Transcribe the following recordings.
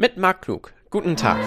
Mit Marc Klug. Guten Tag.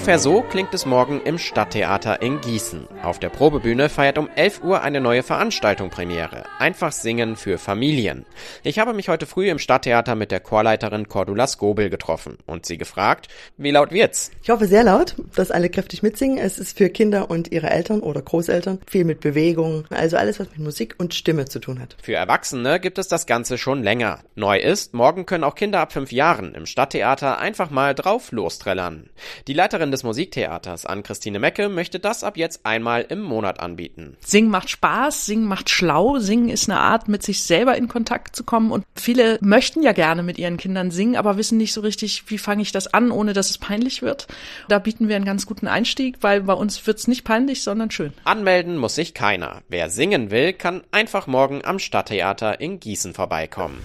Ungefähr so klingt es morgen im Stadttheater in Gießen. Auf der Probebühne feiert um 11 Uhr eine neue Veranstaltung Premiere. Einfach singen für Familien. Ich habe mich heute früh im Stadttheater mit der Chorleiterin Cordula Skobel getroffen und sie gefragt, wie laut wird's? Ich hoffe sehr laut, dass alle kräftig mitsingen. Es ist für Kinder und ihre Eltern oder Großeltern viel mit Bewegung, also alles, was mit Musik und Stimme zu tun hat. Für Erwachsene gibt es das Ganze schon länger. Neu ist, morgen können auch Kinder ab fünf Jahren im Stadttheater einfach mal drauf losträllern. Die Leiterin des Musiktheaters, Ann-Christine Mecke, möchte das ab jetzt einmal im Monat anbieten. Singen macht Spaß, Singen macht schlau, Singen ist eine Art, mit sich selber in Kontakt zu kommen und viele möchten ja gerne mit ihren Kindern singen, aber wissen nicht so richtig, wie fange ich das an, ohne dass es peinlich wird. Da bieten wir einen ganz guten Einstieg, weil bei uns wird's nicht peinlich, sondern schön. Anmelden muss sich keiner. Wer singen will, kann einfach morgen am Stadttheater in Gießen vorbeikommen.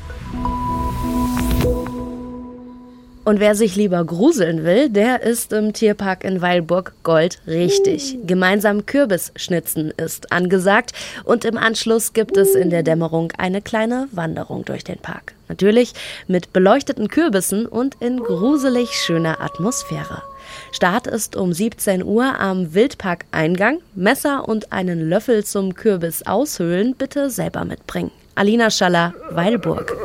Und wer sich lieber gruseln will, der ist im Tierpark in Weilburg Gold richtig. Gemeinsam Kürbisschnitzen ist angesagt und im Anschluss gibt es in der Dämmerung eine kleine Wanderung durch den Park. Natürlich mit beleuchteten Kürbissen und in gruselig schöner Atmosphäre. Start ist um 17 Uhr am Wildparkeingang. Messer und einen Löffel zum Kürbis aushöhlen bitte selber mitbringen. Alina Schaller, Weilburg.